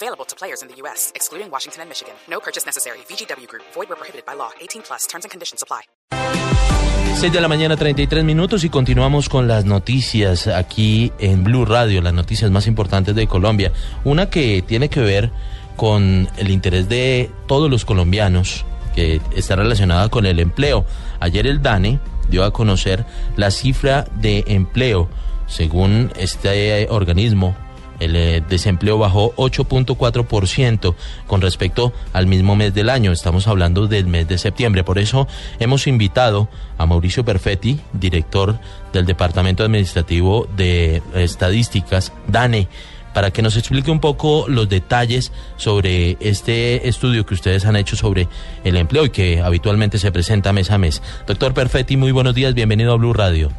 Available to players in the U.S., excluding Washington and Michigan. No purchase necessary. VGW Group. Void where prohibited by law. 18 plus. Terms and conditions apply. 6 de la mañana, 33 minutos y continuamos con las noticias aquí en Blue Radio, las noticias más importantes de Colombia. Una que tiene que ver con el interés de todos los colombianos, que está relacionada con el empleo. Ayer el DANE dio a conocer la cifra de empleo. Según este organismo, el eh, desempleo bajó 8.4% con respecto al mismo mes del año. Estamos hablando del mes de septiembre. Por eso hemos invitado a Mauricio Perfetti, director del Departamento Administrativo de Estadísticas, DANE, para que nos explique un poco los detalles sobre este estudio que ustedes han hecho sobre el empleo y que habitualmente se presenta mes a mes. Doctor Perfetti, muy buenos días, bienvenido a Blue Radio.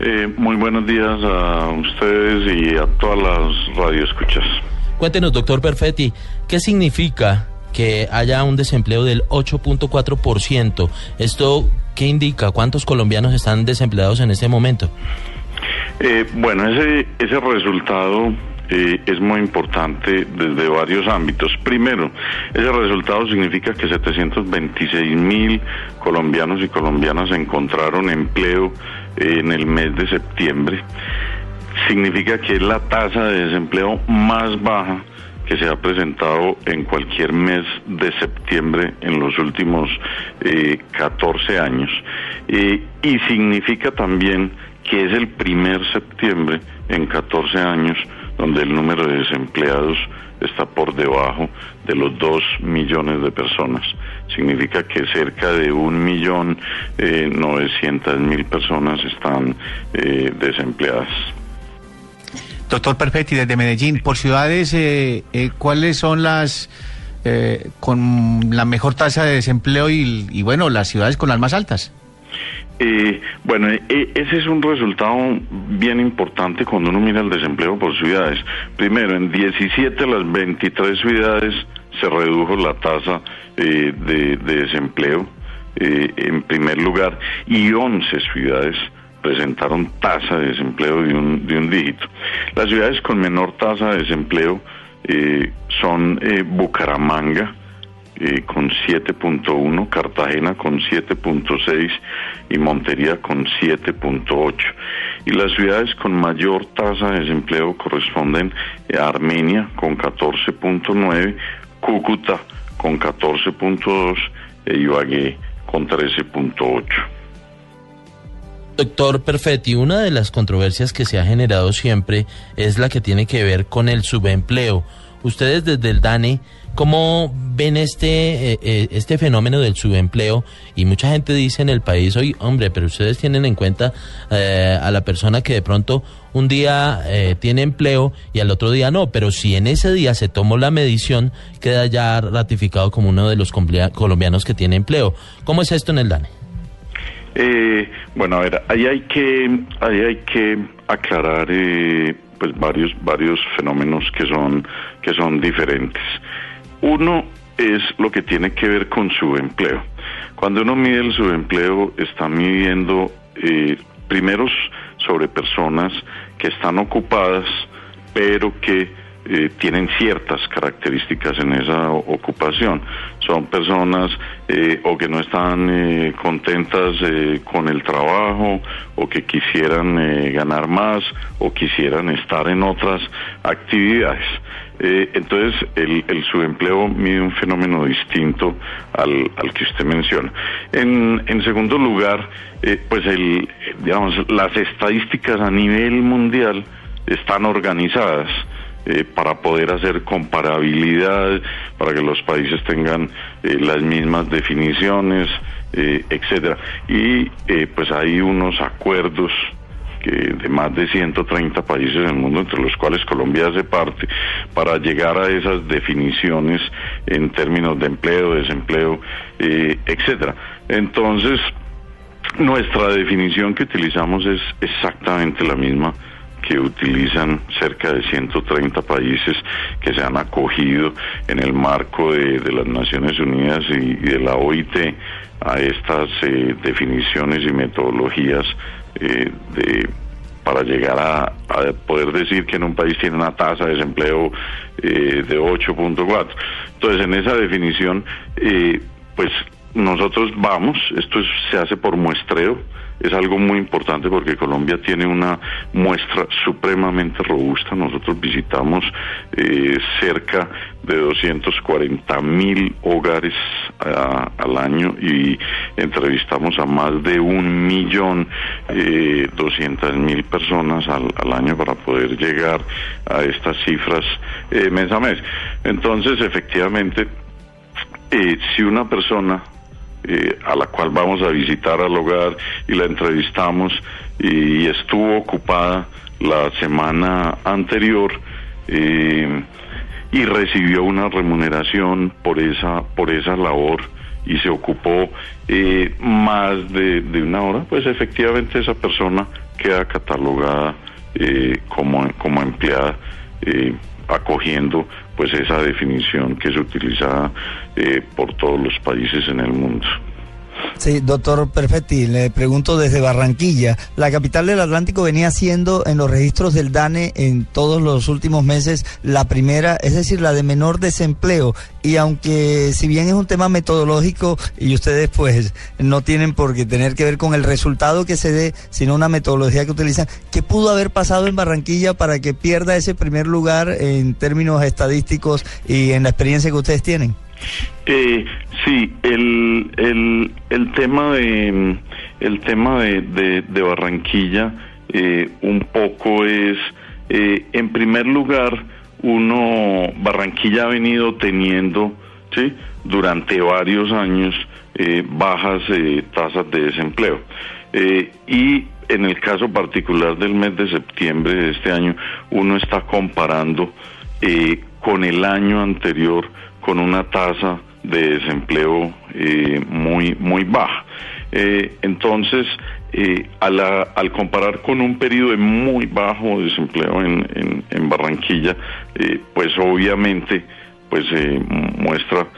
Eh, muy buenos días a ustedes y a todas las radioescuchas. Cuéntenos, doctor Perfetti, ¿qué significa que haya un desempleo del 8.4%? ¿Esto qué indica? ¿Cuántos colombianos están desempleados en este momento? Eh, bueno, ese, ese resultado eh, es muy importante desde varios ámbitos. Primero, ese resultado significa que 726 mil colombianos y colombianas encontraron empleo en el mes de septiembre. Significa que es la tasa de desempleo más baja que se ha presentado en cualquier mes de septiembre en los últimos eh, 14 años. Eh, y significa también que es el primer septiembre en 14 años donde el número de desempleados está por debajo de los dos millones de personas. Significa que cerca de un millón eh, novecientas mil personas están eh, desempleadas. Doctor Perfetti, desde Medellín, por ciudades, eh, eh, ¿cuáles son las eh, con la mejor tasa de desempleo y, y, bueno, las ciudades con las más altas? Eh, bueno, eh, ese es un resultado bien importante cuando uno mira el desempleo por ciudades. Primero, en 17 de las 23 ciudades se redujo la tasa eh, de, de, desempleo en primer lugar y 11 ciudades presentaron tasa de desempleo de un, de un dígito. Las ciudades con menor tasa de desempleo son Bucaramanga, eh, con 7.1, Cartagena con 7.6 y Montería con 7.8. Y las ciudades con mayor tasa de desempleo corresponden a Armenia con 14.9, Cúcuta con 14.2 e Ibagué con 13.8. Doctor Perfetti, una de las controversias que se ha generado siempre es la que tiene que ver con el subempleo. Ustedes desde el DANE ¿Cómo ven este, eh, este fenómeno del subempleo? Y mucha gente dice en el país, hoy, hombre, pero ustedes tienen en cuenta eh, a la persona que de pronto un día eh, tiene empleo y al otro día no, pero si en ese día se tomó la medición, queda ya ratificado como uno de los colombianos que tiene empleo. ¿Cómo es esto en el DANE? Eh, bueno, a ver, ahí hay que, ahí hay que aclarar eh, pues varios, varios fenómenos que son, que son diferentes. Uno es lo que tiene que ver con subempleo. Cuando uno mide el subempleo, está midiendo eh, primeros sobre personas que están ocupadas, pero que eh, tienen ciertas características en esa ocupación. Son personas eh, o que no están eh, contentas eh, con el trabajo o que quisieran eh, ganar más o quisieran estar en otras actividades. Eh, entonces, el, el, subempleo mide un fenómeno distinto al, que usted menciona. En, segundo lugar, pues el, digamos, las estadísticas a nivel mundial están organizadas. Eh, para poder hacer comparabilidad, para que los países tengan eh, las mismas definiciones, eh, etcétera. Y pues hay unos acuerdos que de más de 130 países del mundo, entre los cuales Colombia hace parte, para llegar a esas definiciones en términos de empleo, desempleo, eh, etcétera. Entonces, nuestra definición que utilizamos es exactamente la misma que utilizan cerca de 130 países que se han acogido en el marco de, las Naciones Unidas y, de la OIT a estas eh, definiciones y metodologías eh, de para llegar a, poder decir que en un país tiene una tasa de desempleo eh, de 8.4. Entonces, en esa definición, pues nosotros vamos, esto se hace por muestreo, es algo muy importante porque Colombia tiene una muestra supremamente robusta. Nosotros visitamos eh, cerca de 240 mil hogares al año y entrevistamos a más de un millón eh, doscientas mil personas al, año para poder llegar a estas cifras eh, mes a mes. Entonces, efectivamente, eh, si una persona eh, a la cual vamos a visitar al hogar y la entrevistamos y estuvo ocupada la semana anterior eh, y recibió una remuneración por esa por esa labor y se ocupó eh, más de, una hora. Pues efectivamente esa persona queda catalogada como como empleada acogiendo pues esa definición que es utilizada eh, por todos los países en el mundo. Sí, doctor Perfetti, le pregunto desde Barranquilla. La capital del Atlántico venía siendo en los registros del DANE en todos los últimos meses la primera, es decir, la de menor desempleo. Y aunque si bien es un tema metodológico y ustedes pues no tienen por qué tener que ver con el resultado que se dé, sino una metodología que utilizan, ¿qué pudo haber pasado en Barranquilla para que pierda ese primer lugar en términos estadísticos y en la experiencia que ustedes tienen? Eh, sí, el, el, tema de el tema de, de, Barranquilla eh, un poco es eh, en primer lugar uno Barranquilla ha venido teniendo sí durante varios años eh, bajas tasas de desempleo. Y en el caso particular del mes de septiembre de este año uno está comparando con el año anterior con una tasa de desempleo eh, muy muy baja. Eh, entonces, eh, al, comparar con un periodo de muy bajo desempleo en, en, Barranquilla, pues obviamente pues muestra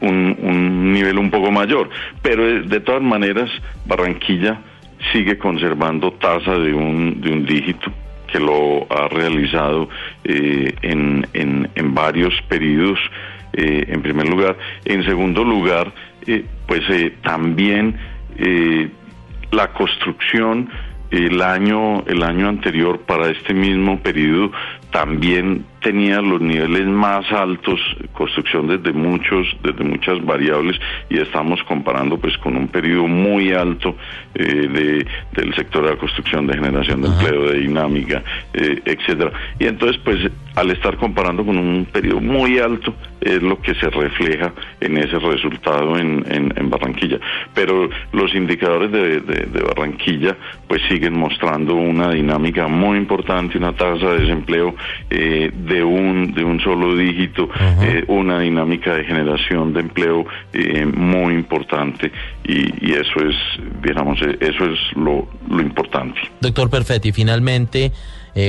un, un, nivel un poco mayor. Pero de todas maneras, Barranquilla sigue conservando tasa de un, de un dígito que lo ha realizado en, en, en varios periodos eh, en primer lugar. En segundo lugar, eh, pues eh, también la construcción el año el año anterior para este mismo periodo también tenía los niveles más altos, construcción desde muchos, desde muchas variables, y estamos comparando pues con un periodo muy alto eh, de, del sector de la construcción, de generación de empleo, de dinámica, eh, etcétera. Y entonces pues al estar comparando con un periodo muy alto es lo que se refleja en ese resultado en, en, Barranquilla. Pero los indicadores de, de, Barranquilla pues siguen mostrando una dinámica muy importante, una tasa de desempleo eh, de un de un solo dígito, eh, una dinámica de generación de empleo eh, muy importante y, eso es, digamos, eh, eso es lo, lo importante. Doctor Perfetti, finalmente,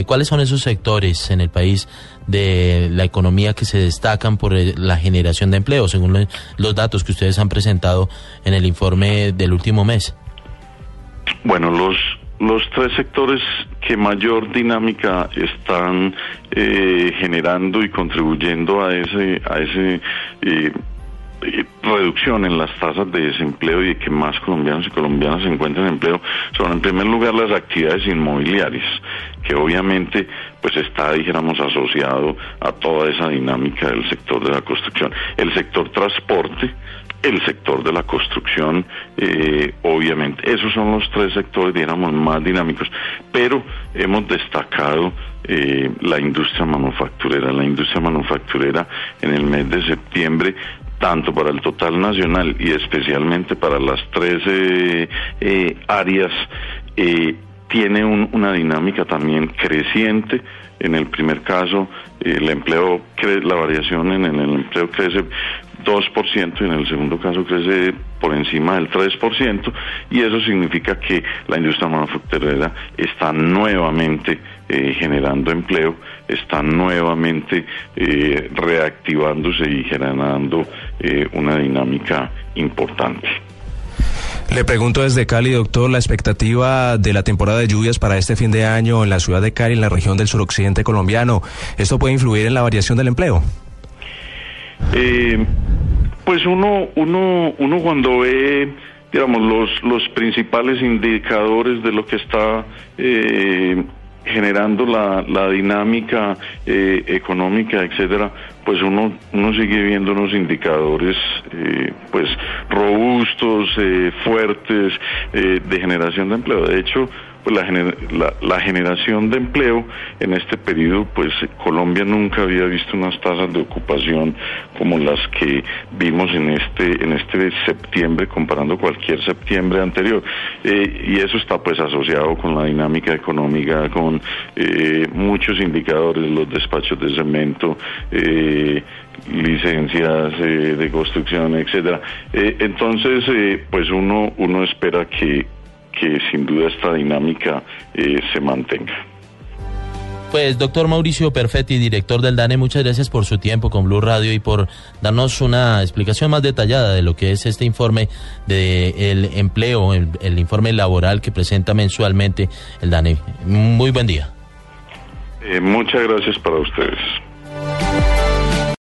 ¿cuáles son esos sectores en el país de la economía que se destacan por la generación de empleo, según los datos que ustedes han presentado en el informe del último mes? Bueno, los los tres sectores que mayor dinámica están eh, generando y contribuyendo a ese a ese eh, eh, reducción en las tasas de desempleo y de que más colombianos y colombianas se encuentren en empleo son en primer lugar las actividades inmobiliarias que obviamente pues está dijéramos asociado a toda esa dinámica del sector de la construcción. El sector transporte el sector de la construcción, eh, obviamente. Esos son los tres sectores, digamos, más dinámicos. Pero hemos destacado eh, la industria manufacturera. La industria manufacturera en el mes de septiembre tanto para el total nacional y especialmente para las tres eh, áreas tiene una dinámica también creciente. En el primer caso, el empleo, la variación en el empleo crece 2% y en el segundo caso crece por encima del 3% y eso significa que la industria manufacturera está nuevamente eh, generando empleo, está nuevamente eh, reactivándose y generando eh, una dinámica importante. Le pregunto desde Cali, doctor, la expectativa de la temporada de lluvias para este fin de año en la ciudad de Cali, en la región del suroccidente colombiano. ¿Esto puede influir en la variación del empleo? Eh, pues uno, uno, uno cuando ve, digamos, los, los principales indicadores de lo que está eh, generando la, la dinámica eh, económica, etcétera, pues uno, uno sigue viendo unos indicadores eh, pues robustos, eh, fuertes de generación de empleo. De hecho, pues la, la, generación de empleo en este periodo, pues Colombia nunca había visto unas tasas de ocupación como las que vimos en este en este septiembre comparando cualquier septiembre anterior eh, y eso está pues asociado con la dinámica económica, con eh, muchos indicadores, los despachos de cemento. Eh, licencias de construcción, etcétera. entonces, pues uno uno espera que que sin duda esta dinámica eh, se mantenga. Pues doctor Mauricio Perfetti, director del DANE, muchas gracias por su tiempo con Blue Radio y por darnos una explicación más detallada de lo que es este informe del empleo, el, informe laboral que presenta mensualmente el DANE. Muy buen día. Eh, muchas gracias para ustedes.